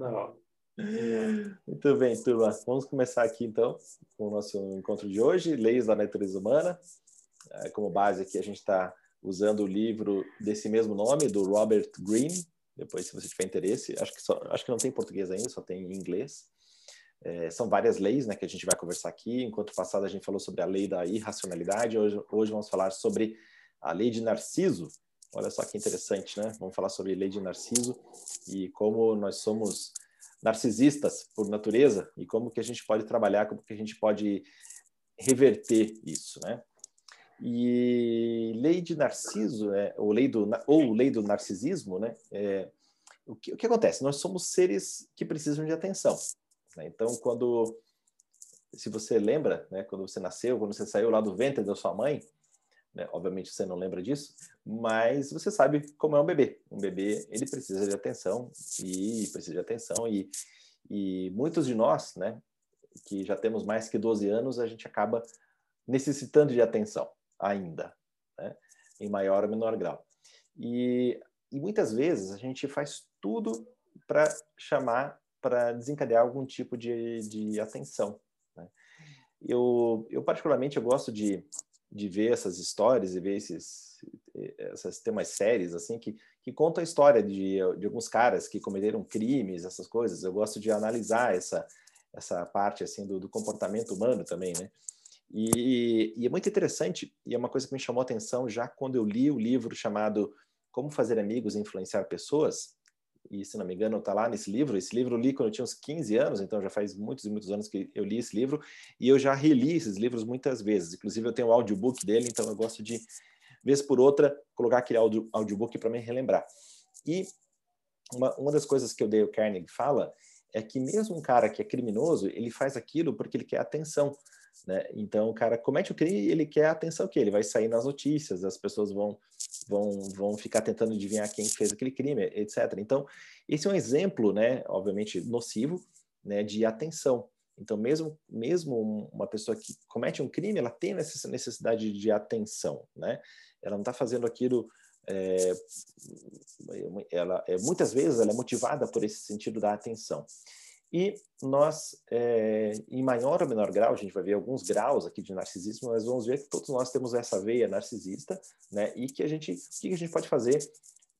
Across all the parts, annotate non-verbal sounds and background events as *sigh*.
Não. Muito bem, turma. Vamos começar aqui então com o nosso encontro de hoje, Leis da Natureza Humana. É, como base aqui a gente está usando o livro desse mesmo nome, do Robert Greene. Depois, se você tiver interesse, acho que, só, acho que não tem português ainda, só tem em inglês. É, são várias leis né, que a gente vai conversar aqui. Enquanto passado a gente falou sobre a lei da irracionalidade, hoje, hoje vamos falar sobre a lei de Narciso. Olha só que interessante, né? Vamos falar sobre lei de Narciso e como nós somos narcisistas por natureza e como que a gente pode trabalhar, como que a gente pode reverter isso, né? E lei de Narciso, é, ou, lei do, ou lei do narcisismo, né? É, o, que, o que acontece? Nós somos seres que precisam de atenção. Né? Então, quando, se você lembra, né, quando você nasceu, quando você saiu lá do ventre da sua mãe, né, obviamente você não lembra disso, mas você sabe como é um bebê. Um bebê ele precisa de atenção e precisa de atenção e, e muitos de nós, né, que já temos mais que 12 anos, a gente acaba necessitando de atenção ainda, né? em maior ou menor grau. E, e muitas vezes a gente faz tudo para chamar, para desencadear algum tipo de, de atenção. Né? Eu, eu, particularmente, eu gosto de, de ver essas histórias e ver esses, essas temas séries assim que, que contam a história de, de alguns caras que cometeram crimes, essas coisas. Eu gosto de analisar essa, essa parte assim do, do comportamento humano também, né? E, e, é muito interessante, e é uma coisa que me chamou a atenção já quando eu li o livro chamado Como Fazer Amigos e Influenciar Pessoas, e se não me engano está lá nesse livro, esse livro eu li quando eu tinha uns 15 anos, então já faz muitos e muitos anos que eu li esse livro, e eu já reli esses livros muitas vezes, inclusive eu tenho o audiobook dele, então eu gosto de, vez por outra, colocar aquele audio, audiobook para me relembrar. E uma, uma das coisas que o Dale Carnegie fala é que mesmo um cara que é criminoso, ele faz aquilo porque ele quer atenção, né? Então, o cara comete o crime ele quer a atenção que ele vai sair nas notícias, as pessoas vão, vão, vão ficar tentando adivinhar quem fez aquele crime, etc. Então, esse é um exemplo, né, obviamente nocivo, né, de atenção. Então, mesmo, mesmo uma pessoa que comete um crime, ela tem essa necessidade de atenção, né? Ela não está fazendo aquilo é, ela é, muitas vezes ela é motivada por esse sentido da atenção. E nós, é, em maior ou menor grau, a gente vai ver alguns graus aqui de narcisismo, mas vamos ver que todos nós temos essa veia narcisista, né? E que a gente, o que a gente pode fazer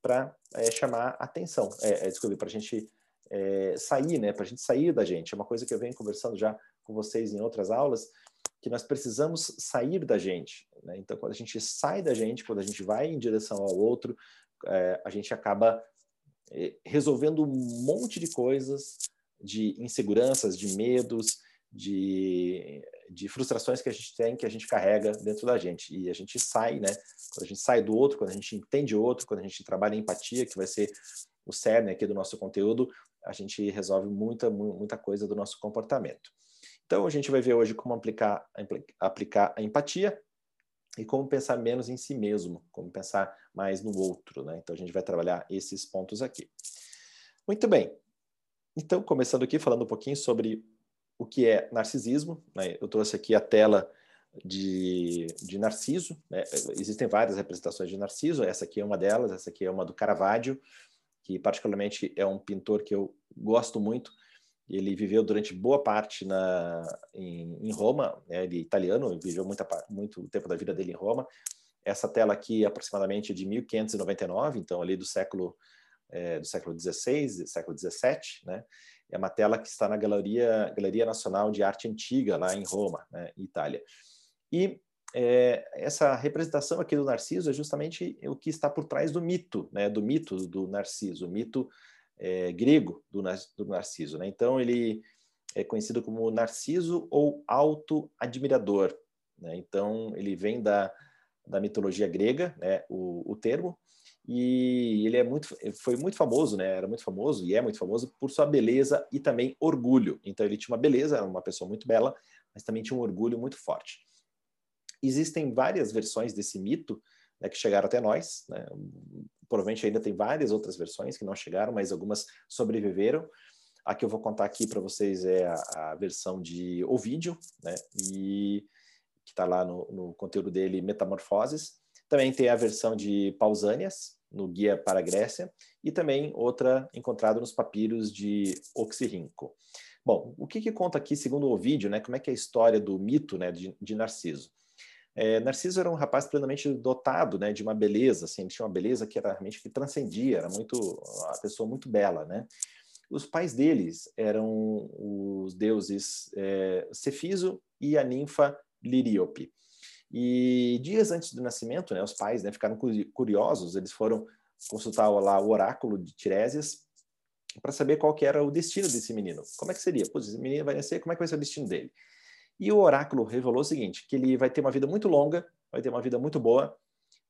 para é, chamar atenção, é, é, desculpe, para a gente é, sair, né? Para a gente sair da gente. É uma coisa que eu venho conversando já com vocês em outras aulas, que nós precisamos sair da gente. Né? Então, quando a gente sai da gente, quando a gente vai em direção ao outro, a gente acaba resolvendo um monte de coisas de inseguranças, de medos, de, de frustrações que a gente tem, que a gente carrega dentro da gente. E a gente sai, né? Quando a gente sai do outro, quando a gente entende o outro, quando a gente trabalha em empatia, que vai ser o cerne aqui do nosso conteúdo, a gente resolve muita, muita coisa do nosso comportamento. Então, a gente vai ver hoje como aplicar, aplicar a empatia e como pensar menos em si mesmo, como pensar mais no outro, né? Então, a gente vai trabalhar esses pontos aqui. Muito bem. Então, começando aqui, falando um pouquinho sobre o que é narcisismo, né? eu trouxe aqui a tela de, de Narciso, né? existem várias representações de Narciso, essa aqui é uma delas, essa aqui é uma do Caravaggio, que particularmente é um pintor que eu gosto muito, ele viveu durante boa parte na, em, em Roma, né? ele é italiano, viveu muita, muito tempo da vida dele em Roma, essa tela aqui é aproximadamente de 1599, então ali do século é, do século XVI, século XVII, né? É uma tela que está na Galeria, Galeria Nacional de Arte Antiga, lá em Roma, né, Itália. E é, essa representação aqui do Narciso é justamente o que está por trás do mito, né, do mito do Narciso, o mito é, grego do, do Narciso. Né? Então, ele é conhecido como Narciso ou auto-admirador. Né? Então, ele vem da, da mitologia grega, né, o, o termo, e ele é muito, foi muito famoso, né? Era muito famoso e é muito famoso por sua beleza e também orgulho. Então ele tinha uma beleza, era uma pessoa muito bela, mas também tinha um orgulho muito forte. Existem várias versões desse mito né, que chegaram até nós. Né? Provavelmente ainda tem várias outras versões que não chegaram, mas algumas sobreviveram. A que eu vou contar aqui para vocês é a, a, versão de Ovídio, né? E que está lá no, no conteúdo dele, Metamorfoses também tem a versão de Pausanias, no Guia para a Grécia, e também outra encontrada nos papiros de Oxirrinco. Bom, o que, que conta aqui, segundo o Ovídio, né, como é que é a história do mito né, de, de Narciso? É, Narciso era um rapaz plenamente dotado né, de uma beleza, assim, ele tinha uma beleza que era realmente que transcendia, era muito uma pessoa muito bela, né? Os pais deles eram os deuses é, Cefiso e a ninfa Liríope. E dias antes do nascimento, né, os pais né, ficaram curiosos, eles foram consultar lá o oráculo de Tiresias para saber qual que era o destino desse menino. Como é que seria? Pô, esse menino vai nascer, como é que vai ser o destino dele? E o oráculo revelou o seguinte, que ele vai ter uma vida muito longa, vai ter uma vida muito boa,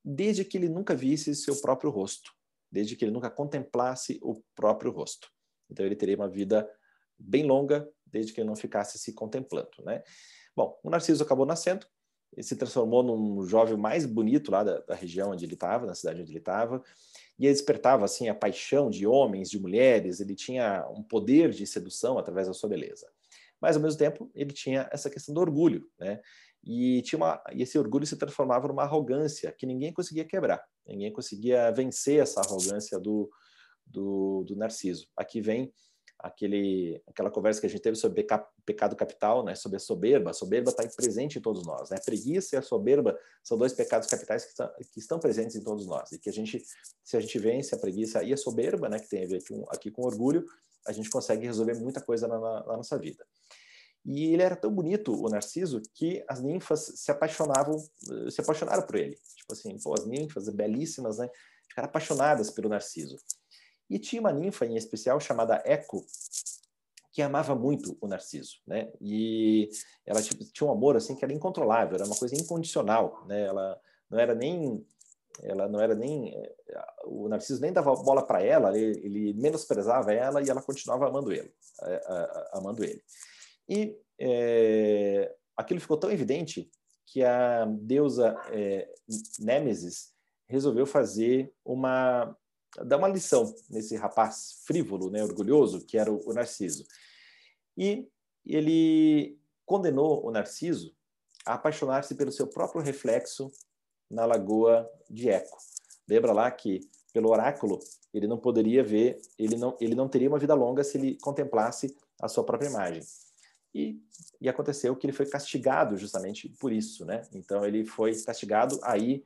desde que ele nunca visse seu próprio rosto, desde que ele nunca contemplasse o próprio rosto. Então ele teria uma vida bem longa, desde que ele não ficasse se contemplando, né? Bom, o Narciso acabou nascendo, ele se transformou num jovem mais bonito lá da, da região onde ele estava, na cidade onde ele estava, e ele despertava assim a paixão de homens, de mulheres, ele tinha um poder de sedução através da sua beleza. Mas ao mesmo tempo, ele tinha essa questão do orgulho, né? E, tinha uma, e esse orgulho se transformava numa arrogância que ninguém conseguia quebrar, ninguém conseguia vencer essa arrogância do, do, do Narciso. Aqui vem aquele, aquela conversa que a gente teve sobre pecado capital, né, sobre a soberba. A soberba está presente em todos nós. Né? A preguiça e a soberba são dois pecados capitais que, que, estão presentes em todos nós. E que a gente, se a gente vence a preguiça e a soberba, né, que tem a ver com, aqui com orgulho, a gente consegue resolver muita coisa na, na, na nossa vida. E ele era tão bonito, o Narciso, que as ninfas se apaixonavam, se apaixonaram por ele. Tipo assim, pô, as ninfas belíssimas, né? Ficaram apaixonadas pelo Narciso. E tinha uma ninfa em especial chamada Eco, que amava muito o Narciso, né? E ela tipo, tinha um amor assim que era incontrolável, era uma coisa incondicional, né? Ela não era nem ela não era nem o Narciso nem dava bola para ela, ele, ele, menosprezava ela e ela continuava amando ele, amando ele. E é, aquilo ficou tão evidente que a deusa é, Nêmesis resolveu fazer uma dar uma lição nesse rapaz frívolo, né, orgulhoso, que era o, Narciso. E ele condenou o Narciso a apaixonar-se pelo seu próprio reflexo na lagoa de Eco. Lembra lá que pelo oráculo ele não poderia ver, ele não, ele não teria uma vida longa se ele contemplasse a sua própria imagem. E, e aconteceu que ele foi castigado justamente por isso, né? Então ele foi castigado aí,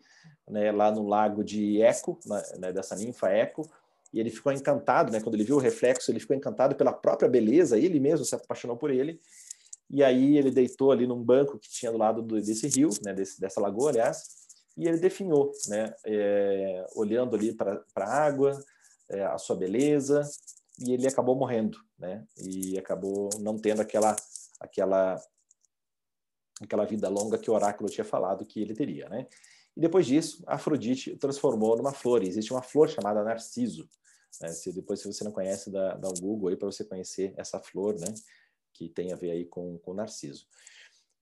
né, lá no lago de Eco, né, dessa ninfa Eco, e ele ficou encantado, né? Quando ele viu o reflexo, ele ficou encantado pela própria beleza, ele mesmo se apaixonou por ele. E aí ele deitou ali num banco que tinha do lado do, desse rio, né, desse, dessa lagoa, aliás, e ele definhou, né, é, olhando ali para a água, é, a sua beleza, e ele acabou morrendo, né, e acabou não tendo aquela aquela aquela vida longa que o oráculo tinha falado que ele teria, né? E depois disso, Afrodite transformou numa flor. E existe uma flor chamada Narciso. Né? Se depois, se você não conhece, dá, dá um Google aí para você conhecer essa flor, né? Que tem a ver aí com, com Narciso.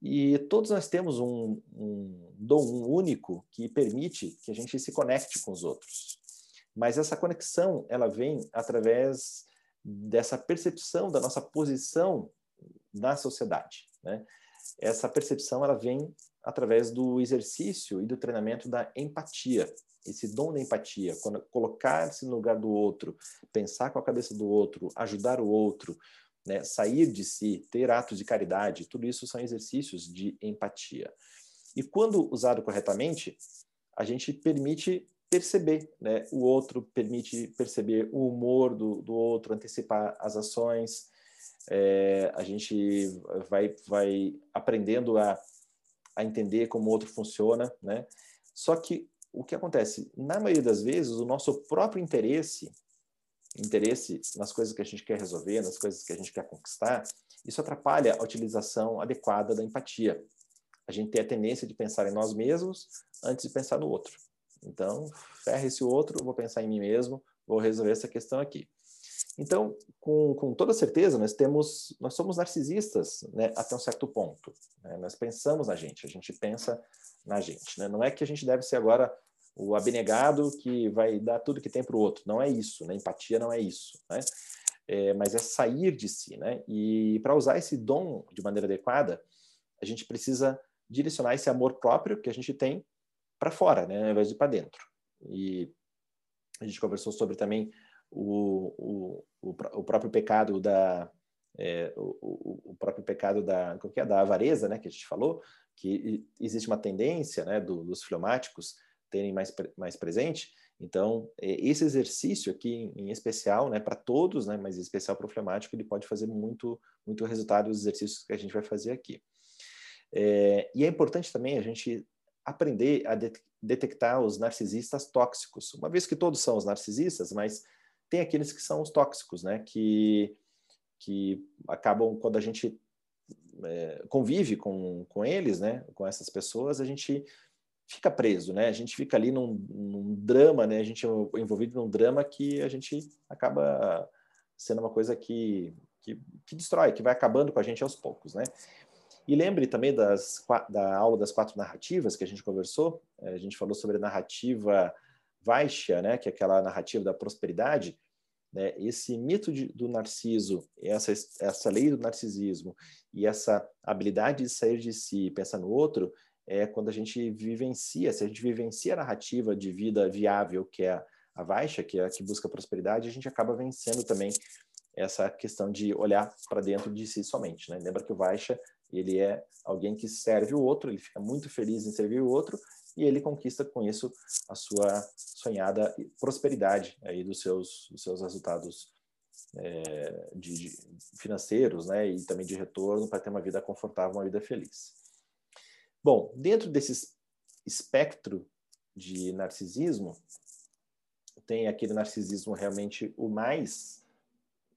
E todos nós temos um, um dom único que permite que a gente se conecte com os outros. Mas essa conexão, ela vem através dessa percepção da nossa posição na sociedade. Né? Essa percepção ela vem através do exercício e do treinamento da empatia. Esse dom da empatia, quando colocar-se no lugar do outro, pensar com a cabeça do outro, ajudar o outro, né? sair de si, ter atos de caridade, tudo isso são exercícios de empatia. E quando usado corretamente, a gente permite perceber né? o outro, permite perceber o humor do, do outro, antecipar as ações, é, a gente vai, vai aprendendo a, a entender como o outro funciona, né? Só que o que acontece? Na maioria das vezes, o nosso próprio interesse, interesse nas coisas que a gente quer resolver, nas coisas que a gente quer conquistar, isso atrapalha a utilização adequada da empatia. A gente tem a tendência de pensar em nós mesmos antes de pensar no outro. Então, ferre esse outro, vou pensar em mim mesmo, vou resolver essa questão aqui. Então, com, com toda certeza, nós temos, nós somos narcisistas, né, até um certo ponto. Né? Nós pensamos na gente, a gente pensa na gente. Né? Não é que a gente deve ser agora o abnegado que vai dar tudo que tem para o outro. Não é isso, né? Empatia não é isso, né? É, mas é sair de si, né? E para usar esse dom de maneira adequada, a gente precisa direcionar esse amor próprio que a gente tem para fora, né? Ao invés de para dentro. E A gente conversou sobre também o, o, o, próprio pecado da é, o, o, próprio pecado da, que é, da avareza, né, que a gente falou, que existe uma tendência né, do, dos fleumáticos terem mais, mais presente. Então, é, esse exercício aqui, em especial, né, para todos, né, mas em especial para o fleumático, ele pode fazer muito, muito resultado dos exercícios que a gente vai fazer aqui. É, e é importante também a gente aprender a de detectar os narcisistas tóxicos, uma vez que todos são os narcisistas, mas tem aqueles que são os tóxicos, né, que, que acabam, quando a gente é, convive com, com eles, né, com essas pessoas, a gente fica preso, né? A gente fica ali num, num, drama, né? A gente é envolvido num drama que a gente acaba sendo uma coisa que, que, que, destrói, que vai acabando com a gente aos poucos, né? E lembre também das, da aula das quatro narrativas que a gente conversou. É, a gente falou sobre a narrativa Vaishya, né? Que é aquela narrativa da prosperidade. Né? Esse mito de, do narciso, essa, essa lei do narcisismo e essa habilidade de sair de si e pensar no outro, é quando a gente vivencia, se a gente vivencia a narrativa de vida viável, que é a, a Vaisha, que é a que busca prosperidade, a gente acaba vencendo também essa questão de olhar para dentro de si somente. Né? Lembra que o Vaisha ele é alguém que serve o outro, ele fica muito feliz em servir o outro e ele conquista com isso a sua sonhada prosperidade aí dos seus, dos seus resultados é, de, de financeiros né? e também de retorno para ter uma vida confortável, uma vida feliz. Bom, dentro desse espectro de narcisismo, tem aquele narcisismo realmente o mais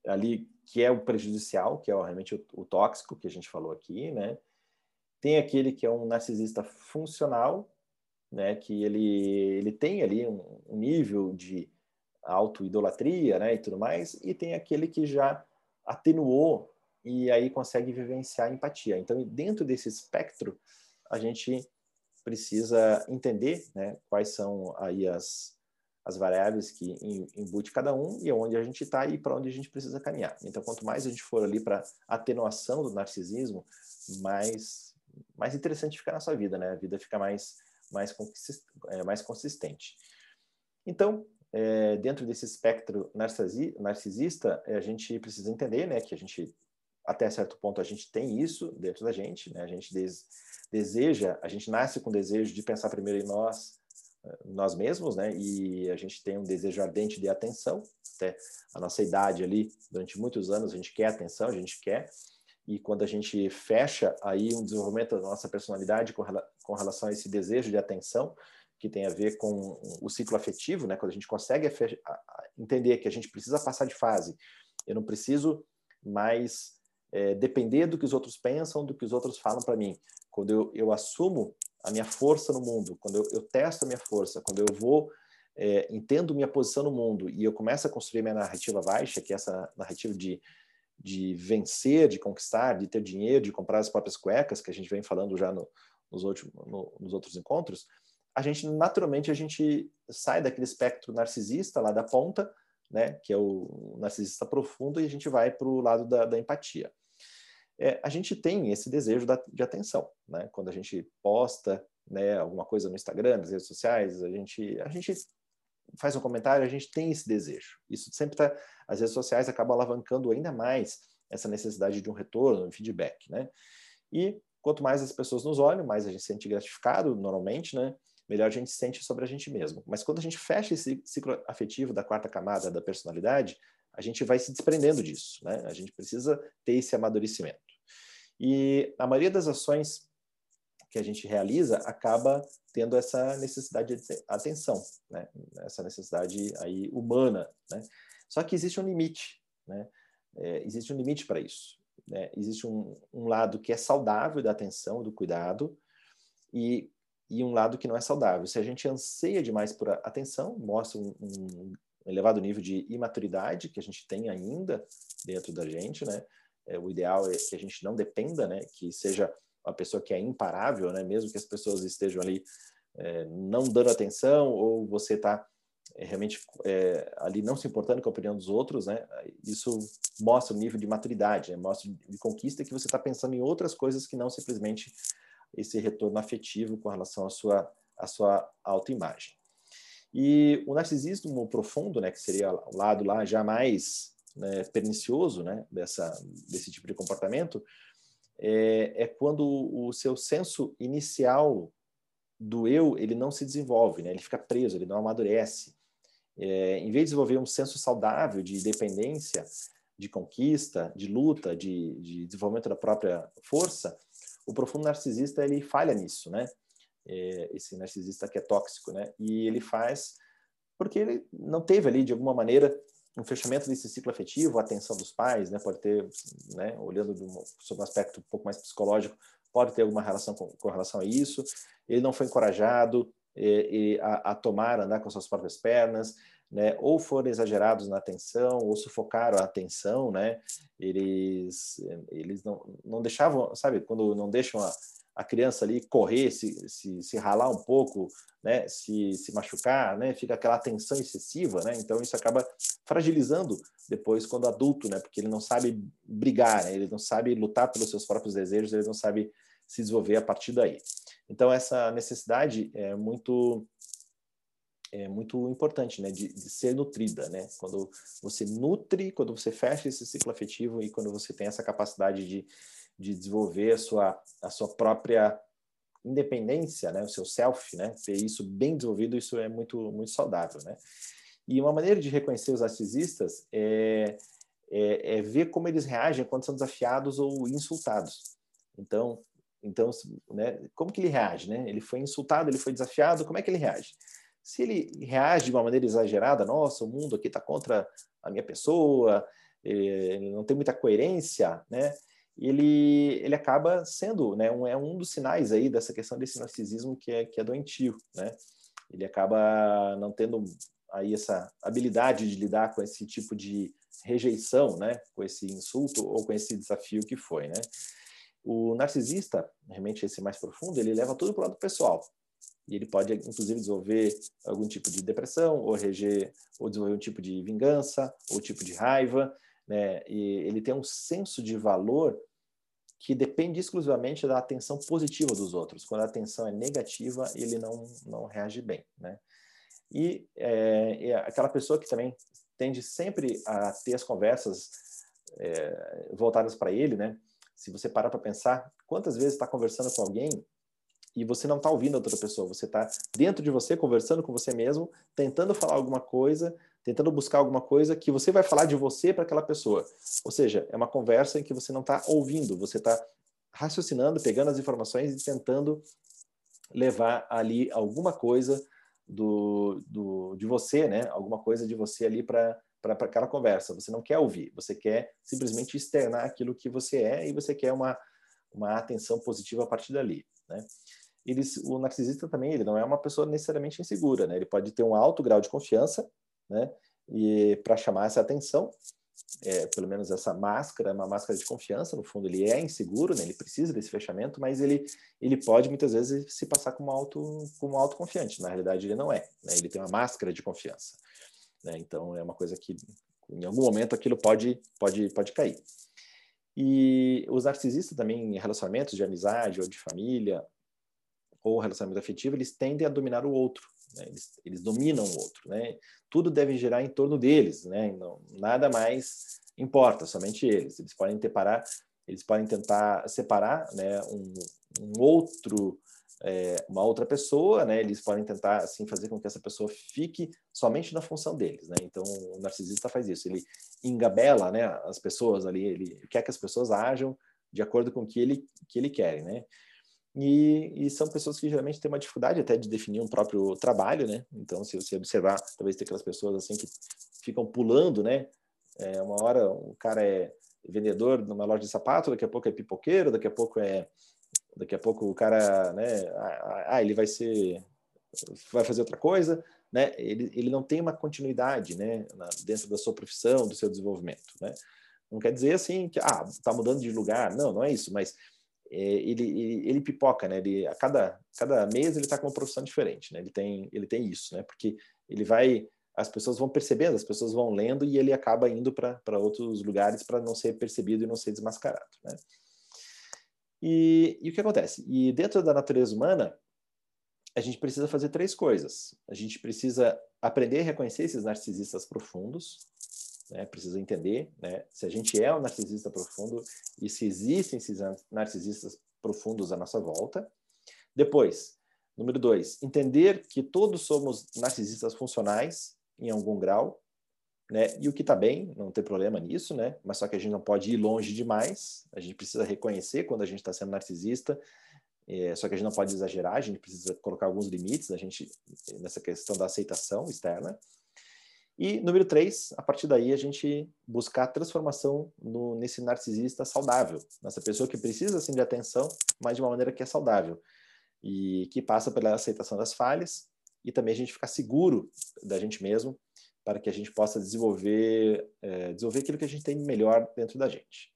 ali que é o prejudicial, que é realmente o, o, tóxico que a gente falou aqui, né? Tem aquele que é um narcisista funcional, né? Que ele ele tem ali um, um nível de autoidolatria, né? E tudo mais, e tem aquele que já atenuou e aí consegue vivenciar empatia. Então, dentro desse espectro a gente precisa entender né, quais são aí as, as variáveis que embute cada um e onde a gente está e para onde a gente precisa caminhar. Então, quanto mais a gente for ali para atenuação do narcisismo, mais, mais interessante fica a nossa vida, né? A vida fica mais, mais, é, mais consistente. Então, é, dentro desse espectro narcisista, a gente precisa entender né, que a gente, até certo ponto, a gente tem isso dentro da gente, né? A gente des, deseja, a gente nasce com o desejo de pensar primeiro em nós, eh, nós mesmos, né? E a gente tem um desejo ardente de atenção, até a nossa idade ali, durante muitos anos a gente quer atenção, a gente quer, e quando a gente fecha aí um desenvolvimento da nossa personalidade com, relação a esse desejo de atenção, que tem a ver com o ciclo afetivo, né? Quando a gente consegue entender que a gente precisa passar de fase, eu não preciso mais é, depender do que os outros pensam, do que os outros falam para mim quando eu, eu assumo a minha força no mundo, quando eu, eu testo a minha força, quando eu vou, é, entendo minha posição no mundo e eu começo a construir minha narrativa baixa, que é essa narrativa de, de vencer, de conquistar, de ter dinheiro, de comprar as próprias cuecas, que a gente vem falando já no, nos, outros, no, nos outros encontros, a gente, naturalmente, a gente sai daquele espectro narcisista lá da ponta, né, que é o narcisista profundo, e a gente vai para o lado da, da empatia é, a gente tem esse desejo da, de atenção, né? Quando a gente posta né, alguma coisa no Instagram, nas redes sociais, a gente, a gente faz um comentário, a gente tem esse desejo. Isso sempre está, as redes sociais acabam alavancando ainda mais essa necessidade de um retorno, um feedback, né? E quanto mais as pessoas nos olham, mais a gente se sente gratificado, normalmente, né? Melhor a gente se sente sobre a gente mesmo. Mas quando a gente fecha esse ciclo afetivo da quarta camada da personalidade, a gente vai se desprendendo disso, né? A gente precisa ter esse amadurecimento. E a maioria das ações que a gente realiza acaba tendo essa necessidade de atenção, né? Essa necessidade aí humana, né? Só que existe um limite, né? É, existe um limite para isso. Né? Existe um, um, lado que é saudável da atenção, do cuidado, e, e um lado que não é saudável. Se a gente anseia demais por atenção, mostra um, um elevado nível de imaturidade que a gente tem ainda dentro da gente, né? É, o ideal é que a gente não dependa, né? Que seja uma pessoa que é imparável, né? Mesmo que as pessoas estejam ali é, não dando atenção ou você está realmente é, ali não se importando com a opinião dos outros, né? Isso mostra o nível de maturidade, né? mostra de conquista que você está pensando em outras coisas que não simplesmente esse retorno afetivo com relação à sua, à sua autoimagem. E o narcisismo profundo, né, que seria o lado lá já mais né, pernicioso, né, dessa desse tipo de comportamento, é, é quando o seu senso inicial do eu ele não se desenvolve, né? Ele fica preso, ele não amadurece. É, em vez de desenvolver um senso saudável de independência, de conquista, de luta, de, de desenvolvimento da própria força, o profundo narcisista ele falha nisso, né? É, esse narcisista que é tóxico, né? E ele faz porque ele não teve ali de alguma maneira um fechamento desse ciclo afetivo, a atenção dos pais, né? Pode ter, né? Olhando um, sob um aspecto um pouco mais psicológico, pode ter alguma relação com, com relação a isso. Ele não foi encorajado e, e a, a, tomar, andar com suas próprias pernas, né? Ou foram exagerados na atenção, ou sufocaram a atenção, né? Eles, eles não, não deixavam, sabe? Quando não deixam a, a criança ali correr, se, se, se ralar um pouco, né, se, se machucar, né, fica aquela tensão excessiva, né, então isso acaba fragilizando depois quando adulto, né, porque ele não sabe brigar, né, ele não sabe lutar pelos seus próprios desejos, ele não sabe se desenvolver a partir daí. Então essa necessidade é muito é muito importante, né, de, de, ser nutrida, né? Quando você nutre, quando você fecha esse ciclo afetivo e quando você tem essa capacidade de de desenvolver a sua, a sua própria independência, né, o seu self, né, ter isso bem desenvolvido, isso é muito muito saudável, né. E uma maneira de reconhecer os narcisistas é, é, é ver como eles reagem quando são desafiados ou insultados. Então, então, né, como que ele reage, né? Ele foi insultado, ele foi desafiado, como é que ele reage? Se ele reage de uma maneira exagerada, nossa, o mundo aqui está contra a minha pessoa, eh, não tem muita coerência, né? ele, ele acaba sendo, né, um, é um dos sinais aí dessa questão desse narcisismo que é, que é doentio, né? Ele acaba não tendo aí essa habilidade de lidar com esse tipo de rejeição, né, com esse insulto ou com esse desafio que foi, né? O narcisista, realmente esse mais profundo, ele leva tudo para o lado pessoal. E ele pode, inclusive, desenvolver algum tipo de depressão, ou, reger, ou desenvolver um tipo de vingança, ou tipo de raiva, né? E ele tem um senso de valor que depende exclusivamente da atenção positiva dos outros. Quando a atenção é negativa, ele não, não reage bem, né? E é, é aquela pessoa que também tende sempre a ter as conversas é, voltadas para ele, né? Se você parar para pensar, quantas vezes está conversando com alguém e você não está ouvindo a outra pessoa, você está dentro de você, conversando com você mesmo, tentando falar alguma coisa, tentando buscar alguma coisa que você vai falar de você para aquela pessoa. Ou seja, é uma conversa em que você não está ouvindo, você está raciocinando, pegando as informações e tentando levar ali alguma coisa do, do, de você, né? Alguma coisa de você ali para para aquela conversa. Você não quer ouvir, você quer simplesmente externar aquilo que você é e você quer uma, uma atenção positiva a partir dali, né? Eles, o narcisista também, ele não é uma pessoa necessariamente insegura, né? Ele pode ter um alto grau de confiança, né? E para chamar essa atenção, é, pelo menos essa máscara, uma máscara de confiança, no fundo ele é inseguro, né? Ele precisa desse fechamento, mas ele ele pode muitas vezes se passar como auto como autoconfiante. Na realidade ele não é, né? Ele tem uma máscara de confiança, né? Então é uma coisa que em algum momento aquilo pode pode pode cair. E os narcisistas também em relacionamentos de amizade ou de família ou relacionamento afetivo, eles tendem a dominar o outro, né? eles, eles, dominam o outro, né? Tudo deve girar em torno deles, né? Não, nada mais importa, somente eles. Eles podem separar, eles podem tentar separar, né? Um, um outro, é, uma outra pessoa, né? Eles podem tentar assim fazer com que essa pessoa fique somente na função deles, né? Então o narcisista faz isso, ele engabela, né? As pessoas ali, ele quer que as pessoas ajam de acordo com o que ele que ele quer, né? E, e, são pessoas que geralmente têm uma dificuldade até de definir um próprio trabalho, né? Então, se você observar, talvez tem aquelas pessoas assim que ficam pulando, né? É, uma hora o cara é vendedor numa loja de sapato, daqui a pouco é pipoqueiro, daqui a pouco é, daqui a pouco o cara, né? Ah, ele vai ser, vai fazer outra coisa, né? Ele, ele não tem uma continuidade, né? Na, dentro da sua profissão, do seu desenvolvimento, né? Não quer dizer assim que ah, tá mudando de lugar, não, não é isso, mas é, ele, ele, ele, pipoca, né? Ele, a cada, cada mês ele está com uma profissão diferente, né? Ele tem, ele tem isso, né? Porque ele vai, as pessoas vão percebendo, as pessoas vão lendo e ele acaba indo para outros lugares para não ser percebido e não ser desmascarado, né? E, e, o que acontece? E dentro da natureza humana, a gente precisa fazer três coisas. A gente precisa aprender a reconhecer esses narcisistas profundos, né? precisa entender né? se a gente é um narcisista profundo e se existem esses narcisistas profundos à nossa volta. Depois, número dois, entender que todos somos narcisistas funcionais em algum grau, né? E o que está bem, não tem problema nisso, né? Mas só que a gente não pode ir longe demais. A gente precisa reconhecer quando a gente está sendo narcisista. É, só que a gente não pode exagerar. A gente precisa colocar alguns limites. A gente nessa questão da aceitação externa. E número três, a partir daí a gente buscar transformação no, nesse narcisista saudável, nessa pessoa que precisa assim de atenção, mas de uma maneira que é saudável e que passa pela aceitação das falhas e também a gente ficar seguro da gente mesmo para que a gente possa desenvolver, é, desenvolver aquilo que a gente tem melhor dentro da gente.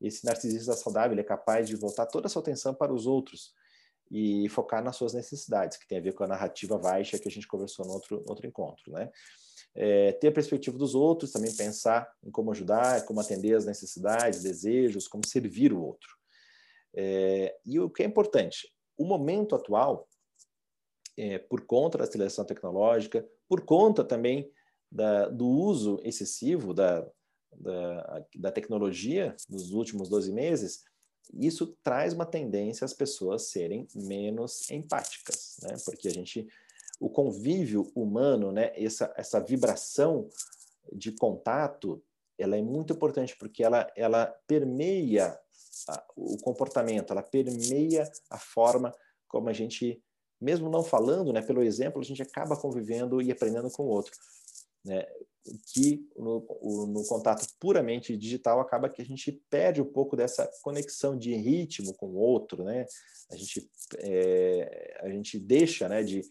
Esse narcisista saudável é capaz de voltar toda a sua atenção para os outros e focar nas suas necessidades, que tem a ver com a narrativa baixa que a gente conversou no outro, outro encontro, né? É, ter a perspectiva dos outros, também pensar em como ajudar, como atender as necessidades, desejos, como servir o outro. É, e o que é importante, o momento atual, é, por conta da aceleração tecnológica, por conta também da, do uso excessivo da, da, da tecnologia nos últimos 12 meses, isso traz uma tendência às pessoas serem menos empáticas, né? Porque a gente, o convívio humano, né? Essa, essa vibração de contato, ela é muito importante porque ela, ela permeia a, o comportamento, ela permeia a forma como a gente, mesmo não falando, né? Pelo exemplo, a gente acaba convivendo e aprendendo com o outro né, que no, no, contato puramente digital acaba que a gente perde um pouco dessa conexão de ritmo com o outro, né? A gente, é, a gente deixa né, de,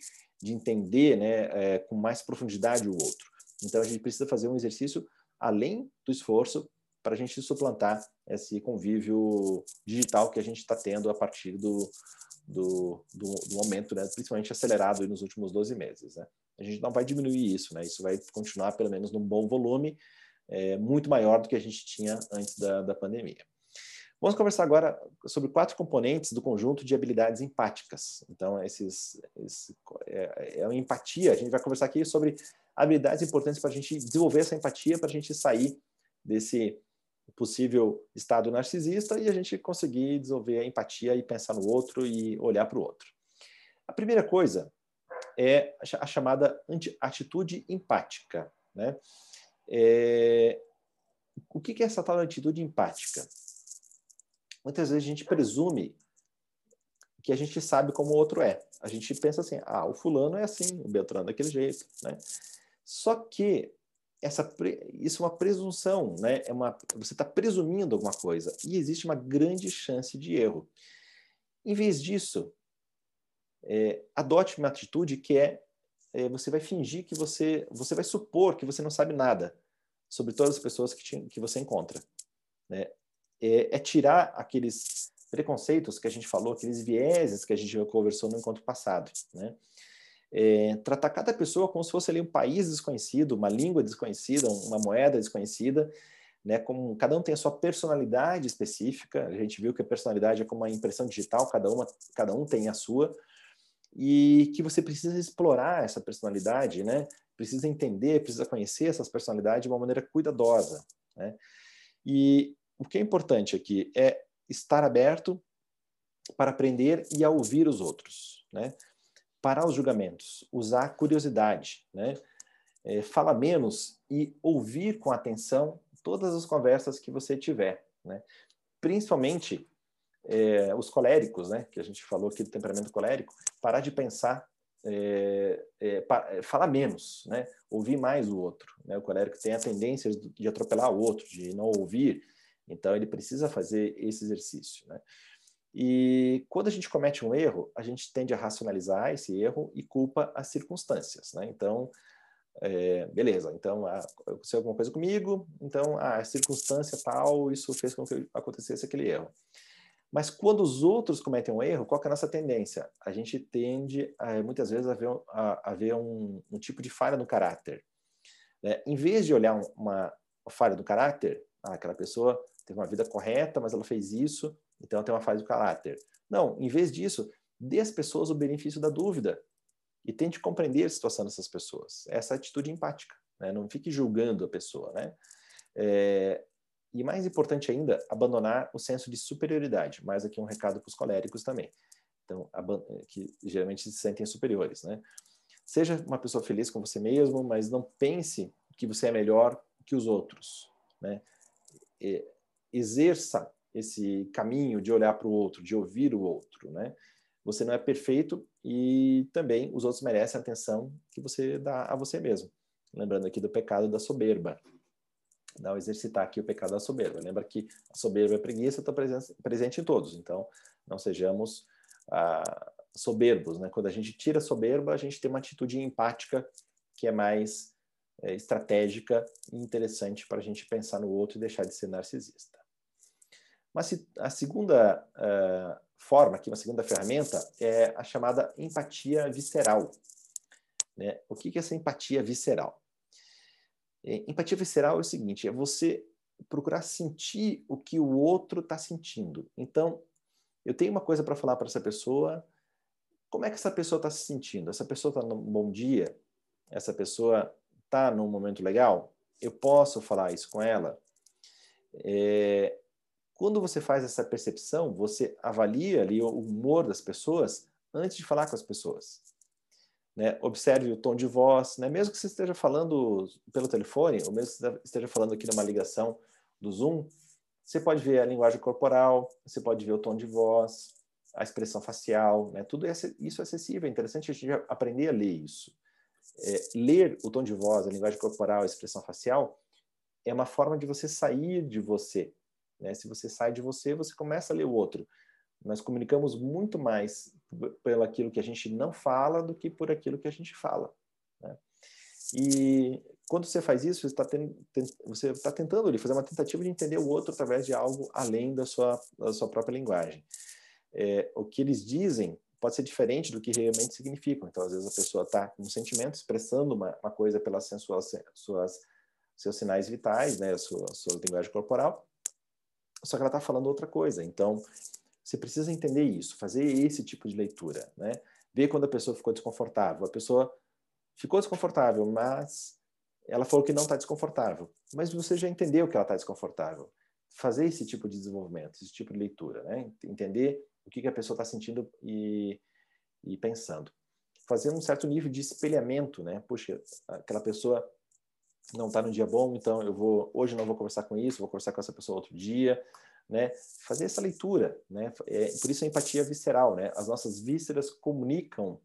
de entender né, é, com mais profundidade o outro. Então a gente precisa fazer um exercício além do esforço para a gente suplantar esse convívio digital que a gente está tendo a partir do, do, do, do momento, né, principalmente acelerado nos últimos 12 meses. Né? A gente não vai diminuir isso, né? Isso vai continuar pelo menos num bom volume, é, muito maior do que a gente tinha antes da, da pandemia. Vamos conversar agora sobre quatro componentes do conjunto de habilidades empáticas. Então, esses, esse, é, é uma empatia. A gente vai conversar aqui sobre habilidades importantes para a gente desenvolver essa empatia, para a gente sair desse possível estado narcisista e a gente conseguir desenvolver a empatia e pensar no outro e olhar para o outro. A primeira coisa é a chamada atitude empática. Né? É... O que é essa tal atitude empática? Muitas vezes a gente presume que a gente sabe como o outro é. A gente pensa assim, ah, o fulano é assim, o Beltrano é daquele jeito, né? Só que essa, isso é uma presunção, né? É uma, você está presumindo alguma coisa e existe uma grande chance de erro. Em vez disso, é, adote uma atitude que é, é, você vai fingir que você, você vai supor que você não sabe nada sobre todas as pessoas que, te, que você encontra. Né? É, é, tirar aqueles preconceitos que a gente falou, aqueles vieses que a gente conversou no encontro passado. Né? É, tratar cada pessoa como se fosse ali um país desconhecido, uma língua desconhecida, uma moeda desconhecida, né, como cada um tem a sua personalidade específica. A gente viu que a personalidade é como uma impressão digital, cada uma, cada um tem a sua e que você precisa explorar essa personalidade, né? Precisa entender, precisa conhecer essas personalidades de uma maneira cuidadosa, né? E o que é importante aqui é estar aberto para aprender e a ouvir os outros, né? Parar os julgamentos, usar curiosidade, né? É, fala menos e ouvir com atenção todas as conversas que você tiver, né? Principalmente é, os coléricos, né, que a gente falou aqui do temperamento colérico, parar de pensar, é, é, é, falar menos, né, ouvir mais o outro. Né? O colérico tem a tendência de atropelar o outro, de não ouvir, então ele precisa fazer esse exercício. Né? E quando a gente comete um erro, a gente tende a racionalizar esse erro e culpa as circunstâncias. Né? Então, é, beleza, então ah, aconteceu alguma coisa comigo, então ah, a circunstância tal, isso fez com que acontecesse aquele erro. Mas quando os outros cometem um erro, qual é a nossa tendência? A gente tende, a, muitas vezes, a ver, a, a ver um, um, tipo de falha no caráter. Né? Em vez de olhar uma, falha do caráter, ah, aquela pessoa teve uma vida correta, mas ela fez isso, então tem uma falha do caráter. Não, em vez disso, dê às pessoas o benefício da dúvida e tente compreender a situação dessas pessoas. Essa atitude empática, né? não fique julgando a pessoa, né? É, e mais importante ainda, abandonar o senso de superioridade. Mais aqui um recado para os coléricos também. Então, que geralmente se sentem superiores, né? Seja uma pessoa feliz com você mesmo, mas não pense que você é melhor que os outros, né? Exerça esse caminho de olhar para o outro, de ouvir o outro, né? Você não é perfeito e também os outros merecem a atenção que você dá a você mesmo. Lembrando aqui do pecado da soberba. Não exercitar aqui o pecado da soberba. Lembra que a soberba e a preguiça estão presentes, presente em todos. Então, não sejamos ah, soberbos. Né? Quando a gente tira a soberba, a gente tem uma atitude empática que é mais é, estratégica e interessante para a gente pensar no outro e deixar de ser narcisista. Mas a segunda uh, forma, aqui, uma segunda ferramenta, é a chamada empatia visceral. Né? O que é essa empatia visceral? É, empatia visceral é o seguinte: é você procurar sentir o que o outro está sentindo. Então, eu tenho uma coisa para falar para essa pessoa. Como é que essa pessoa está se sentindo? Essa pessoa está num bom dia? Essa pessoa está num momento legal? Eu posso falar isso com ela? É, quando você faz essa percepção, você avalia ali o humor das pessoas antes de falar com as pessoas. Né? Observe o tom de voz, né? mesmo que você esteja falando pelo telefone, ou mesmo que esteja falando aqui numa ligação do Zoom, você pode ver a linguagem corporal, você pode ver o tom de voz, a expressão facial, né? tudo isso é acessível, é interessante a gente aprender a ler isso. É, ler o tom de voz, a linguagem corporal, a expressão facial, é uma forma de você sair de você, né? Se você sai de você, você começa a ler o outro. Nós comunicamos muito mais pelo aquilo que a gente não fala do que por aquilo que a gente fala. Né? E quando você faz isso, você está ten, tá tentando fazer uma tentativa de entender o outro através de algo além da sua, da sua própria linguagem. É, o que eles dizem pode ser diferente do que realmente significam. Então, às vezes, a pessoa está com um sentimento, expressando uma, uma coisa pelas suas, suas, seus sinais vitais, né, a sua, a sua linguagem corporal, só que ela está falando outra coisa. Então, você precisa entender isso, fazer esse tipo de leitura, né? Ver quando a pessoa ficou desconfortável. A pessoa ficou desconfortável, mas ela falou que não está desconfortável. Mas você já entendeu que ela está desconfortável. Fazer esse tipo de desenvolvimento, esse tipo de leitura, né? Entender o que, que a pessoa está sentindo e, e pensando. Fazer um certo nível de espelhamento, né? Puxa, aquela pessoa não está no dia bom, então eu vou hoje não vou conversar com isso, vou conversar com essa pessoa outro dia, né? Fazer essa leitura, né? É, por isso a empatia visceral, né? As nossas vísceras comunicam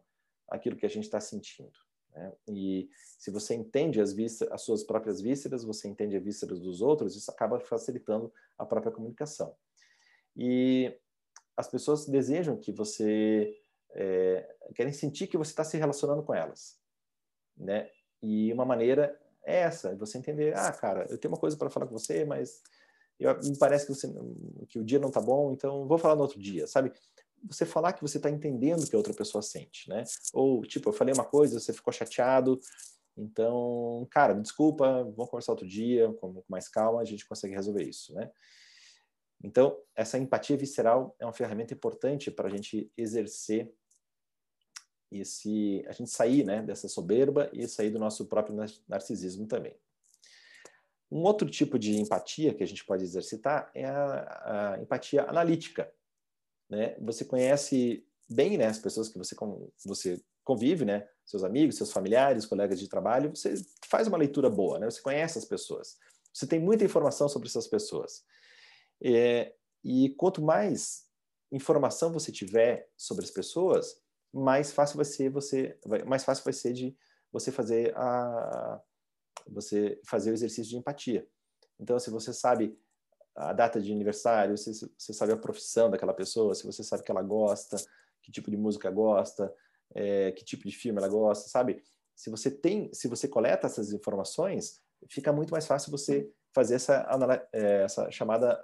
aquilo que a gente está sentindo. Né? E se você entende as, vísceras, as suas próprias vísceras, você entende as vísceras dos outros, isso acaba facilitando a própria comunicação. E as pessoas desejam que você é, querem sentir que você está se relacionando com elas, né? E uma maneira é essa, você entender, ah, cara, eu tenho uma coisa para falar com você, mas eu, me parece que, você, que o dia não tá bom, então vou falar no outro dia, sabe? Você falar que você está entendendo o que a outra pessoa sente, né? Ou, tipo, eu falei uma coisa, você ficou chateado, então, cara, desculpa, vamos conversar outro dia, com mais calma, a gente consegue resolver isso, né? Então, essa empatia visceral é uma ferramenta importante para a gente exercer e se a gente sair né, dessa soberba e sair do nosso próprio narcisismo também. Um outro tipo de empatia que a gente pode exercitar é a, a empatia analítica. Né? Você conhece bem né, as pessoas que você, você convive, né? seus amigos, seus familiares, colegas de trabalho, você faz uma leitura boa, né? você conhece as pessoas, você tem muita informação sobre essas pessoas. É, e quanto mais informação você tiver sobre as pessoas, mais fácil vai ser você, mais fácil vai ser de você fazer a você fazer o exercício de empatia. Então, se você sabe a data de aniversário, se você sabe a profissão daquela pessoa, se você sabe que ela gosta, que tipo de música gosta, é, que tipo de filme ela gosta, sabe? Se você tem, se você coleta essas informações, fica muito mais fácil você fazer essa, é, essa chamada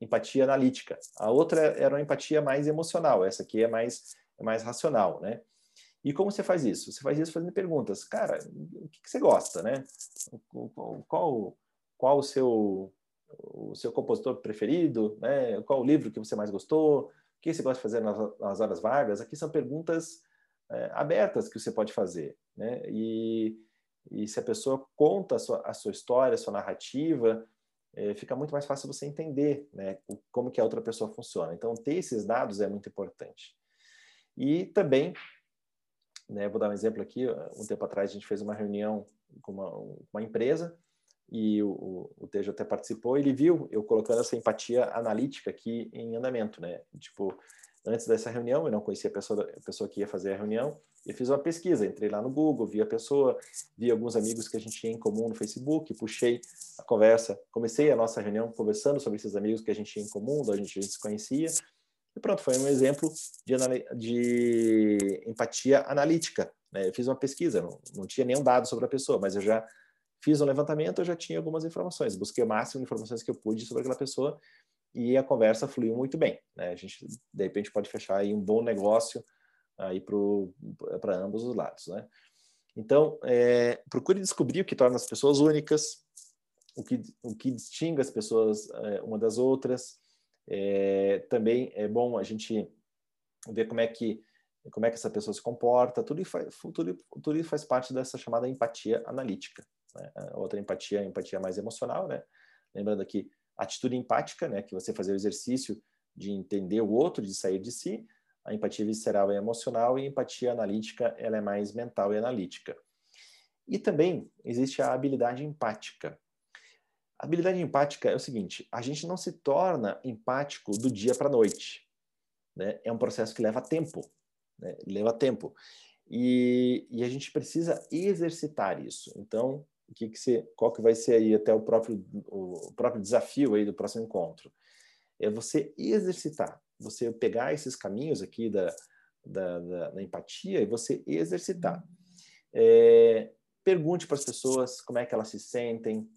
empatia analítica. A outra era uma empatia mais emocional, essa aqui é mais é mais racional, né? E como você faz isso? Você faz isso fazendo perguntas. Cara, o que, que você gosta, né? Qual, qual o seu o seu compositor preferido, né? Qual o livro que você mais gostou? que você gosta de fazer nas, nas horas vagas? Aqui são perguntas é, abertas que você pode fazer, né? E, e se a pessoa conta a sua, a sua história, a sua narrativa, é, fica muito mais fácil você entender, né? Como que a outra pessoa funciona. Então, ter esses dados é muito importante. E também, né, vou dar um exemplo aqui, um tempo atrás a gente fez uma reunião com uma, uma empresa e o, o Tejo até participou, ele viu eu colocando essa empatia analítica aqui em andamento, né? Tipo, antes dessa reunião, eu não conhecia a pessoa, a pessoa que ia fazer a reunião, eu fiz uma pesquisa, entrei lá no Google, vi a pessoa, vi alguns amigos que a gente tinha em comum no Facebook, puxei a conversa, comecei a nossa reunião conversando sobre esses amigos que a gente tinha em comum, da gente, a gente se conhecia, e pronto, foi um exemplo de, de empatia analítica. Né? Eu fiz uma pesquisa, não, não tinha nenhum dado sobre a pessoa, mas eu já fiz um levantamento, eu já tinha algumas informações, busquei o máximo de informações que eu pude sobre aquela pessoa e a conversa fluiu muito bem. Né? A gente, de repente, pode fechar aí um bom negócio aí para ambos os lados. Né? Então, é, procure descobrir o que torna as pessoas únicas, o que, o que distingue as pessoas é, uma das outras, é, também é bom a gente ver como é que como é que essa pessoa se comporta, tudo, faz, tudo, tudo faz parte dessa chamada empatia analítica. Né? Outra empatia, empatia mais emocional, né? Lembrando aqui, atitude empática, né? Que você fazer o exercício de entender o outro, de sair de si. A empatia visceral é emocional e a empatia analítica ela é mais mental e analítica. E também existe a habilidade empática. Habilidade empática é o seguinte: a gente não se torna empático do dia para a noite. Né? É um processo que leva tempo. Né? Leva tempo. E, e, a gente precisa exercitar isso. Então, que que você, qual que vai ser aí até o próprio, o próprio desafio aí do próximo encontro? É você exercitar, você pegar esses caminhos aqui da, da, da, da empatia e você exercitar. É, pergunte para as pessoas como é que elas se sentem,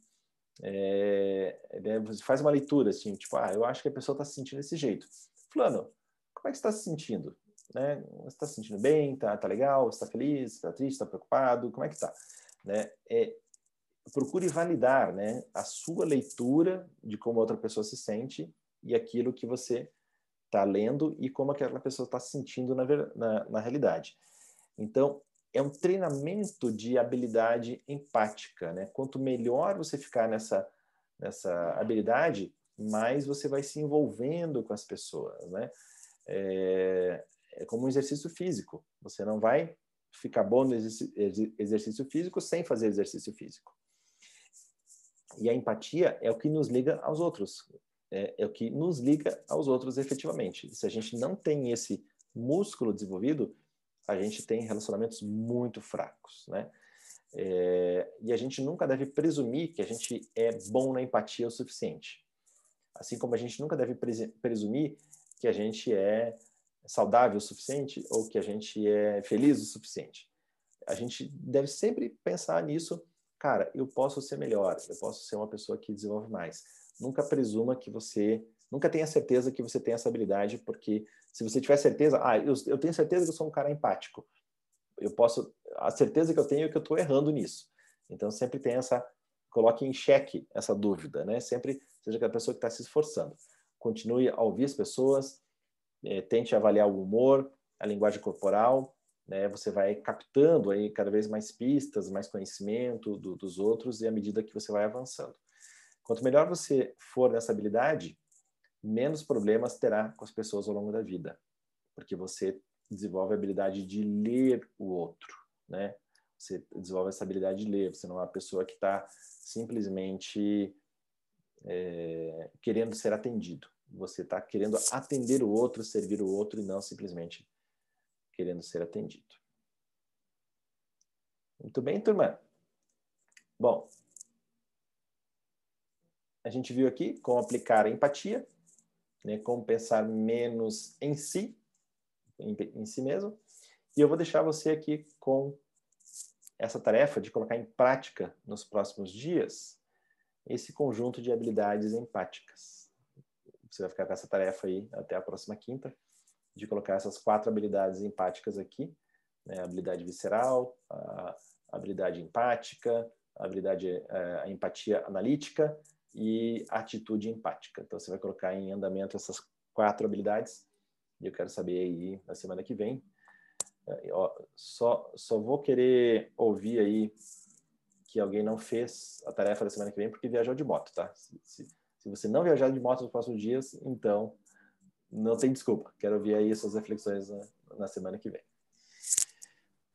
é, né, você faz uma leitura assim, tipo, ah, eu acho que a pessoa está se sentindo desse jeito. Fulano, como é que você está se sentindo? Né? Você está se sentindo bem? Tá, tá legal? Está feliz? Está triste? Está preocupado? Como é que está? Né? É, procure validar, né, a sua leitura de como outra pessoa se sente e aquilo que você está lendo e como aquela pessoa está se sentindo na, na, na realidade. Então, é um treinamento de habilidade empática, né? Quanto melhor você ficar nessa nessa habilidade, mais você vai se envolvendo com as pessoas, né? É, é como um exercício físico. Você não vai ficar bom no exercício físico sem fazer exercício físico. E a empatia é o que nos liga aos outros, é, é o que nos liga aos outros efetivamente. Se a gente não tem esse músculo desenvolvido, a gente tem relacionamentos muito fracos, né? É, e a gente nunca deve presumir que a gente é bom na empatia o suficiente. Assim como a gente nunca deve presumir que a gente é saudável o suficiente ou que a gente é feliz o suficiente. A gente deve sempre pensar nisso, cara, eu posso ser melhor, eu posso ser uma pessoa que desenvolve mais. Nunca presuma que você Nunca tenha certeza que você tem essa habilidade, porque se você tiver certeza, ah, eu, eu tenho certeza que eu sou um cara empático. Eu posso, a certeza que eu tenho é que eu estou errando nisso. Então sempre tem essa, coloque em xeque essa dúvida, né? Sempre seja aquela pessoa que está se esforçando. Continue a ouvir as pessoas, é, tente avaliar o humor, a linguagem corporal, né? Você vai captando aí cada vez mais pistas, mais conhecimento do, dos outros e à medida que você vai avançando. Quanto melhor você for nessa habilidade, menos problemas terá com as pessoas ao longo da vida, porque você desenvolve a habilidade de ler o outro, né? Você desenvolve essa habilidade de ler, você não é uma pessoa que está simplesmente é, querendo ser atendido. Você está querendo atender o outro, servir o outro e não simplesmente querendo ser atendido. Muito bem, turma? Bom, a gente viu aqui como aplicar a empatia né, como pensar menos em si, em, em si mesmo. E eu vou deixar você aqui com essa tarefa de colocar em prática nos próximos dias esse conjunto de habilidades empáticas. Você vai ficar com essa tarefa aí até a próxima quinta, de colocar essas quatro habilidades empáticas aqui, né? a habilidade visceral, a habilidade empática, a habilidade, eh, a empatia analítica e atitude empática. Então, você vai colocar em andamento essas quatro habilidades E eu quero saber aí na semana que vem. É, ó, só, só vou querer ouvir aí que alguém não fez a tarefa da semana que vem porque viajou de moto, tá? Se, se, se você não viajar de moto nos próximos dias, então não tem desculpa. Quero ouvir aí suas reflexões na, na semana que vem.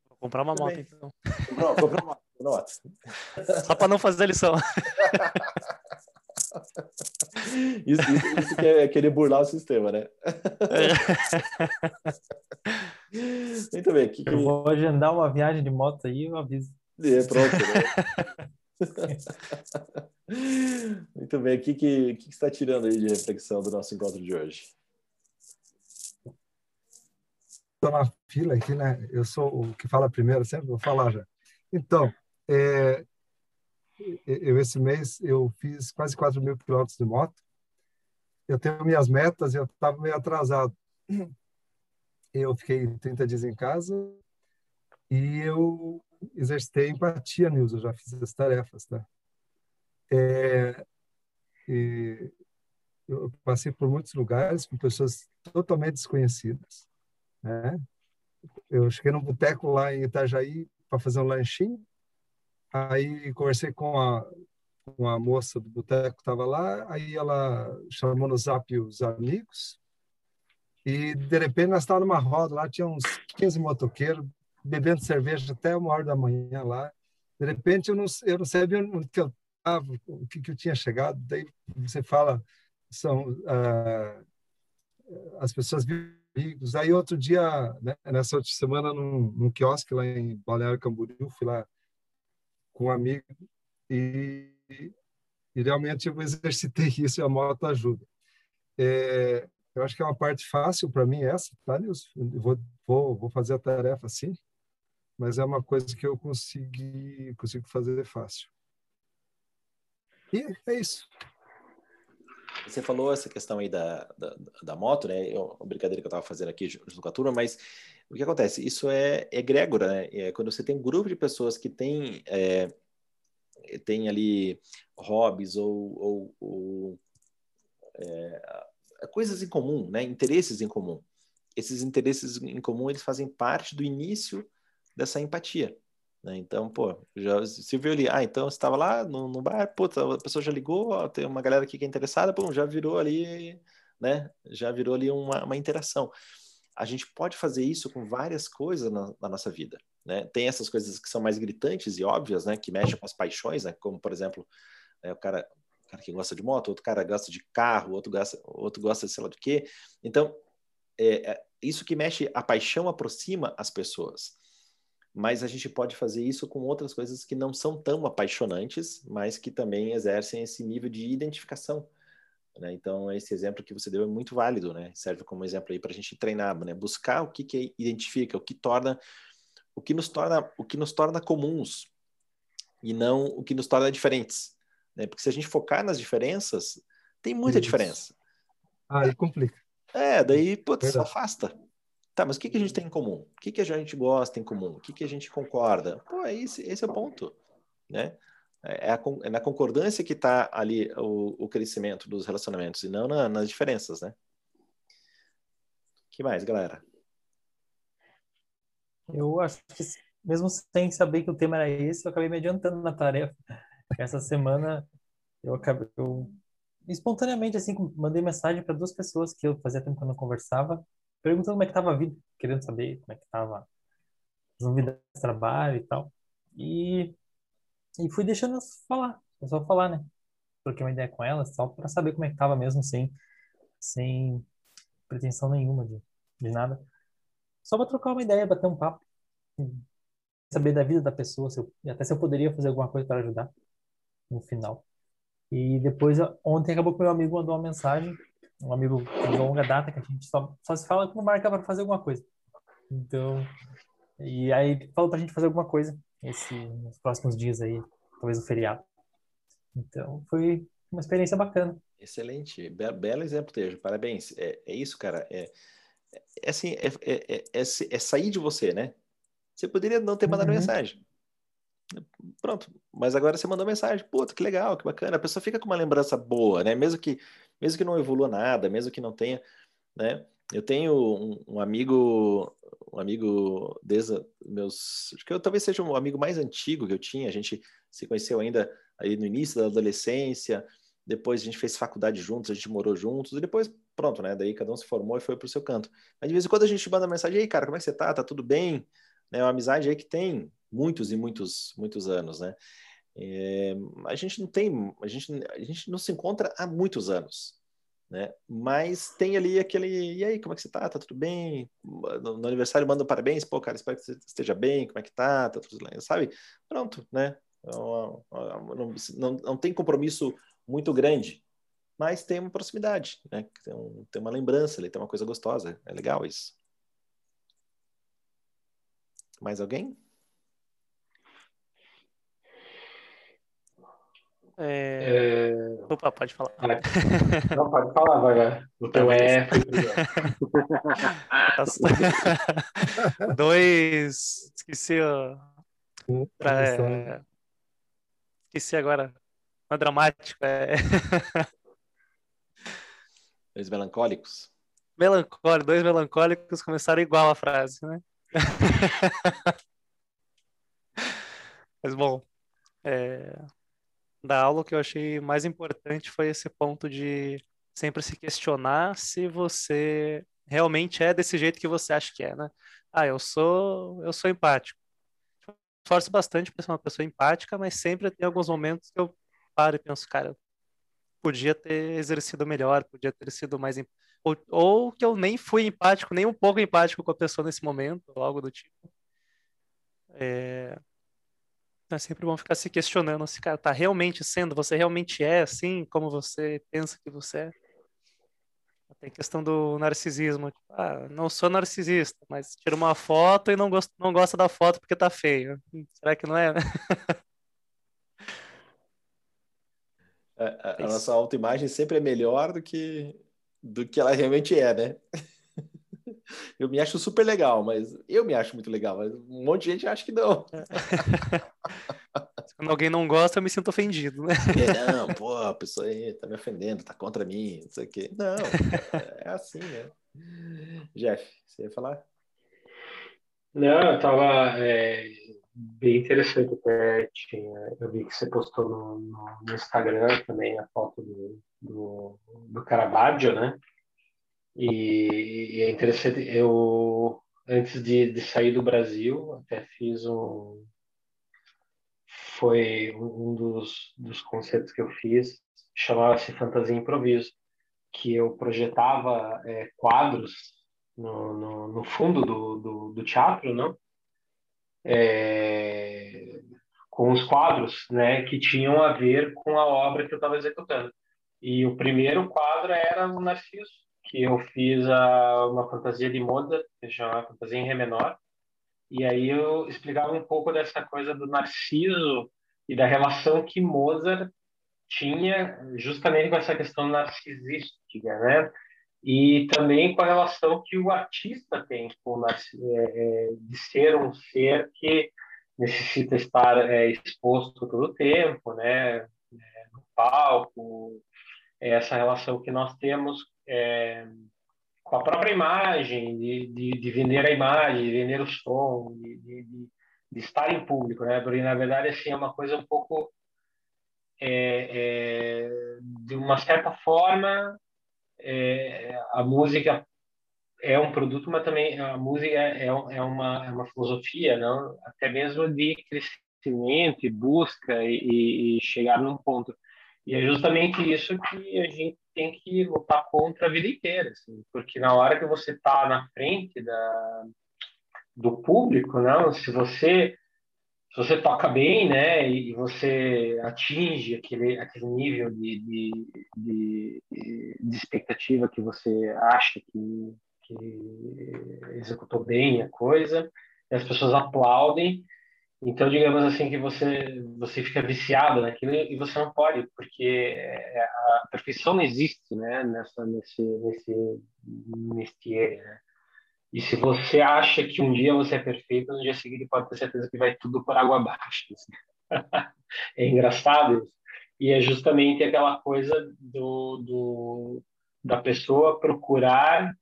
Vou comprar uma moto, então. Comprou, comprou uma moto. Só para não fazer a lição. *laughs* Isso, isso, isso que é querer burlar o sistema, né? *laughs* Muito bem. Que, que... Eu vou agendar uma viagem de moto aí, eu aviso. É, pronto. Né? *laughs* Muito bem. O que, que, que, está tirando aí de reflexão do nosso encontro de hoje? Estou na fila aqui, né? Eu sou o que fala primeiro, sempre vou falar já. Então, é, eu esse mês eu fiz quase 4 mil quilômetros de moto. Eu tenho minhas metas, eu estava meio atrasado. Eu fiquei 30 dias em casa e eu exercitei empatia, Nilson, eu já fiz as tarefas, tá? É, eu passei por muitos lugares com pessoas totalmente desconhecidas, né? Eu cheguei num boteco lá em Itajaí para fazer um lanchinho, Aí conversei com a, com a moça do boteco que estava lá, aí ela chamou no zap os amigos, e de repente nós estávamos numa roda lá, tinha uns 15 motoqueiros bebendo cerveja até uma hora da manhã lá. De repente eu não, eu não sabia onde que eu estava, o que, que eu tinha chegado. Daí você fala, são uh, as pessoas amigos. Aí outro dia, né, nessa outra semana, num, num quiosque lá em Balneário Camboriú, fui lá com um amigo e, e realmente eu exercitei isso e a moto ajuda. É, eu acho que é uma parte fácil para mim essa, tá, Nilson? vou, vou, vou fazer a tarefa assim, mas é uma coisa que eu consegui, consigo fazer fácil. E é isso. Você falou essa questão aí da, da, da moto, né? Eu, uma brincadeira que eu estava fazendo aqui junto com a turma, mas o que acontece? Isso é egrégora, né? É quando você tem um grupo de pessoas que tem, é, tem ali hobbies ou, ou, ou é, coisas em comum, né? Interesses em comum. Esses interesses em comum, eles fazem parte do início dessa empatia. Né? Então, pô, já se viu ali, ah, então estava lá no, no bar, puta, a pessoa já ligou, ó, tem uma galera aqui que é interessada, pô, já virou ali, né? Já virou ali uma, uma interação a gente pode fazer isso com várias coisas na, na, nossa vida. Né? Tem essas coisas que são mais gritantes e óbvias, né? que mexem com as paixões, né? como, por exemplo, é, o, cara, cara que gosta de moto, outro cara gosta de carro, outro gosta, outro gosta de sei lá do quê. Então, é, é, isso que mexe, a paixão aproxima as pessoas. Mas a gente pode fazer isso com outras coisas que não são tão apaixonantes, mas que também exercem esse nível de identificação né? Então, esse exemplo que você deu é muito válido, né? Serve como exemplo aí para a gente treinar, né? Buscar o que, que identifica, o que torna, o que nos torna, o que nos torna comuns e não o que nos torna diferentes, né? Porque se a gente focar nas diferenças, tem muita Isso. diferença. Aí complica. É, daí, putz, afasta. Tá, mas o que, que a gente tem em comum? O que, que a gente gosta em comum? O que, que a gente concorda? Pô, é esse, esse é o ponto, né? É, a, é na concordância que está ali o, o, crescimento dos relacionamentos e não na, nas diferenças, né? que mais, galera? Eu acho que, mesmo sem saber que o tema era esse, eu acabei me adiantando na tarefa. Essa semana, eu acabei. Eu, espontaneamente, assim, mandei mensagem para duas pessoas que eu fazia tempo que eu não conversava, perguntando como é que estava a vida, querendo saber como é que estava as novidades do trabalho e tal. E e fui deixando elas falar, só falar, né? Troquei uma ideia com elas, só para saber como é que tava mesmo, sem, sem pretensão nenhuma de, de nada. Só para trocar uma ideia, bater um papo, saber da vida da pessoa, se eu, até se eu poderia fazer alguma coisa para ajudar no final. E depois, ontem acabou que meu amigo mandou uma mensagem, um amigo de longa data, que a gente só, só se fala quando marca para fazer alguma coisa. Então, e aí falou para a gente fazer alguma coisa esse, nos próximos dias aí, talvez o feriado. Então, foi uma experiência bacana. Excelente, Be belo exemplo, Tejo, parabéns. É, é isso, cara, é, é assim, é, é, é, é, é sair de você, né? Você poderia não ter mandado uhum. mensagem. Pronto, mas agora você mandou mensagem, puta, que legal, que bacana. A pessoa fica com uma lembrança boa, né? Mesmo que, mesmo que não evolua nada, mesmo que não tenha, né? Eu tenho um, um, amigo, um amigo desde meus, acho que eu talvez seja um amigo mais antigo que eu tinha. A gente se conheceu ainda aí no início da adolescência. Depois a gente fez faculdade juntos, a gente morou juntos e depois pronto, né? Daí cada um se formou e foi para o seu canto. Mas de vez em quando a gente manda mensagem, aí, cara, como é que você tá? Tá tudo bem? É uma amizade aí que tem muitos e muitos, muitos anos, né? É, a gente não tem, a gente, a gente não se encontra há muitos anos, né? Mas tem ali aquele, e aí, como é que você tá? Tá tudo bem? No, no aniversário manda um parabéns, pô, cara, espero que você esteja bem, como é que tá? Tá tudo bem, sabe? Pronto, né? Não, não, não, não tem compromisso muito grande, mas tem uma proximidade, né? Tem, um, tem uma lembrança ali, tem uma coisa gostosa, é legal isso. Mais alguém? É... É... Opa, pode falar. Não, pode falar, vai, vai. O teu é. *laughs* Dois. Esqueci. Pra... É... Esqueci agora. Uma dramática. É... *laughs* Dois melancólicos. Melancólicos, dois melancólicos começaram igual a frase, né? *laughs* Mas bom, é, da aula o que eu achei mais importante foi esse ponto de sempre se questionar se você realmente é desse jeito que você acha que é, né? Ah, eu sou, eu sou empático. Esforço bastante para ser uma pessoa empática, mas sempre tem alguns momentos que eu paro e penso, cara, podia ter exercido melhor, podia ter sido mais. Ou, ou que eu nem fui empático, nem um pouco empático com a pessoa nesse momento, ou algo do tipo. É... é sempre bom ficar se questionando se, cara, tá realmente sendo, você realmente é assim como você pensa que você é. Tem questão do narcisismo. Tipo, ah, não sou narcisista, mas tira uma foto e não, gosto, não gosta da foto porque tá feio. Será que não é? *laughs* A, a, nossa autoimagem sempre é melhor do que, do que ela realmente é, né? Eu me acho super legal, mas eu me acho muito legal, mas um monte de gente acha que não. *laughs* Quando alguém não gosta, eu me sinto ofendido, né? É, não, pô, a pessoa aí tá me ofendendo, tá contra mim, não sei o quê. Não, é assim, né? Jeff, você ia falar? Não, eu tava. É bem interessante até tinha, eu vi que você postou no, no, no Instagram também a foto do, do, do Caravaggio, né? E, e, é interessante, eu antes de, de sair do Brasil até fiz um foi um dos, dos concertos que eu fiz chamava-se Fantasia Improviso que eu projetava é, quadros no, no, no, fundo do, do, do teatro, não? é, com os quadros, né, que tinham a ver com a obra que eu estava executando. E o primeiro quadro era o Narciso, que eu fiz a, uma fantasia de Mozart, que chama Fantasia em Ré menor. E aí eu explicava um pouco dessa coisa do Narciso e da relação que Mozart tinha justamente com essa questão narcisística, né? e também com a relação que o artista tem com é, é, de ser um ser que necessita estar é, exposto todo o tempo, né, é, no palco, essa relação que nós temos é, com a própria imagem, de, de, de, vender a imagem, de vender o som, de, de, de estar em público, né? Porque na verdade assim é uma coisa um pouco é, é, de uma certa forma é, a música é um produto, mas também a música é, é uma, é uma filosofia, não? até mesmo de crescimento e busca e, e chegar num ponto. E é justamente isso que a gente tem que lutar contra a vida inteira, assim, porque na hora que você está na frente da, do público, não, se você se você toca bem, né, e você atinge aquele, aquele nível de, de, de, de expectativa que você acha que, que executou bem a coisa, as pessoas aplaudem, então digamos assim que você você fica viciado naquilo e você não pode, porque a perfeição não existe, né, nessa nesse nesse nesse né? E se você acha que um dia você é perfeito, no dia seguinte pode ter certeza que vai tudo por água abaixo. *laughs* é engraçado isso. E é justamente aquela coisa do, do da pessoa procurar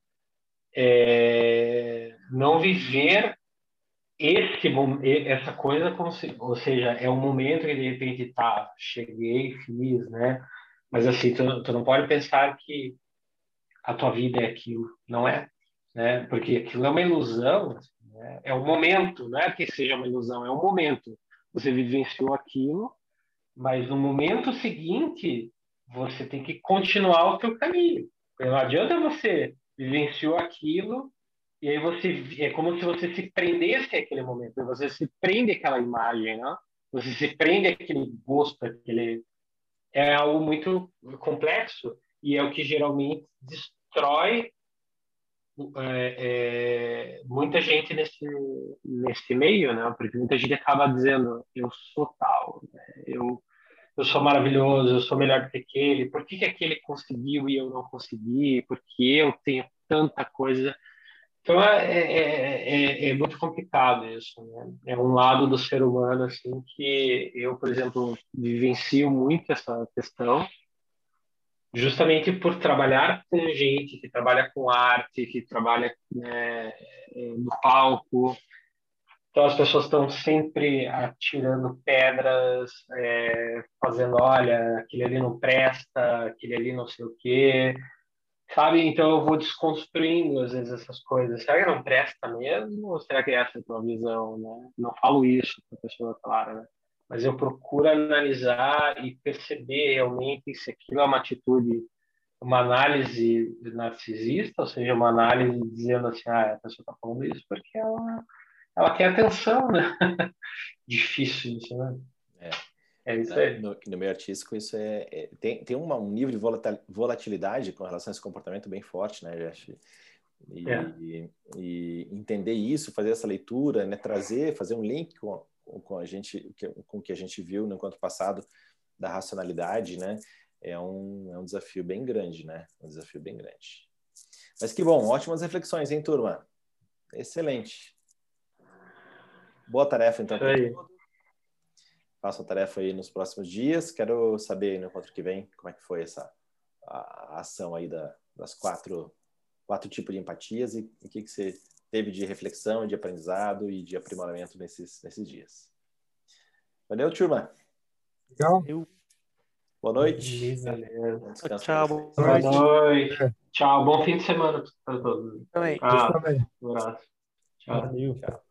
é, não viver esse essa coisa ou seja, é um momento que de repente tá, cheguei, fiz, né? Mas assim, tu, tu não pode pensar que a tua vida é aquilo, não é, né? Porque aquilo é uma ilusão, né? é um momento, não é que seja uma ilusão, é um momento. Você vivenciou aquilo, mas no momento seguinte você tem que continuar o teu caminho. Não adianta você vivenciou aquilo e aí você é como se você se prendesse àquele momento, você se prende àquela imagem, né? Você se prende àquele gosto, aquele é algo muito complexo e é o que geralmente destrói é, é, muita gente nesse nesse meio, né? Porque muita gente acaba dizendo eu sou tal, né? eu eu sou maravilhoso, eu sou melhor que aquele. Por que, que aquele conseguiu e eu não consegui? Porque eu tenho tanta coisa então é, é, é, é, muito complicado isso, né? É um lado do ser humano assim que eu, por exemplo, vivencio muito essa questão, justamente por trabalhar com gente que trabalha com arte, que trabalha né, no palco. Então as pessoas estão sempre atirando pedras, é, fazendo, olha, aquele ali não presta, aquele ali não sei o quê Sabe? Então eu vou desconstruindo às vezes essas coisas. Será que não presta mesmo? Ou será que essa é a tua visão? Né? Não falo isso para a pessoa, claro, né? mas eu procuro analisar e perceber realmente se aquilo é uma atitude, uma análise narcisista, ou seja, uma análise dizendo assim, ah, a pessoa está falando isso porque ela, ela quer atenção, né? *laughs* Difícil isso, né? É. É isso aí. No, no meio artístico, isso é, é tem, tem uma, um nível de volatilidade com relação a esse comportamento bem forte, né, Jeff? E, é. e, e, entender isso, fazer essa leitura, né, trazer, fazer um link com, com a gente, com o que a gente viu no encontro passado da racionalidade, né? É um, é um desafio bem grande, né? Um desafio bem grande. Mas que bom, ótimas reflexões, hein, turma? Excelente. Boa tarefa, então. Aí faço a tarefa aí nos próximos dias. Quero saber no encontro que vem como é que foi essa a, a ação aí da, das quatro, quatro tipos de empatias e o que, que você teve de reflexão, de aprendizado e de aprimoramento nesses, nesses dias. Valeu, turma. Legal. Boa noite. Beleza. Tchau. Boa noite. Tchau. Bom fim de semana para todos. Também. Ah, um abraço. Tchau. Valeu. Tchau.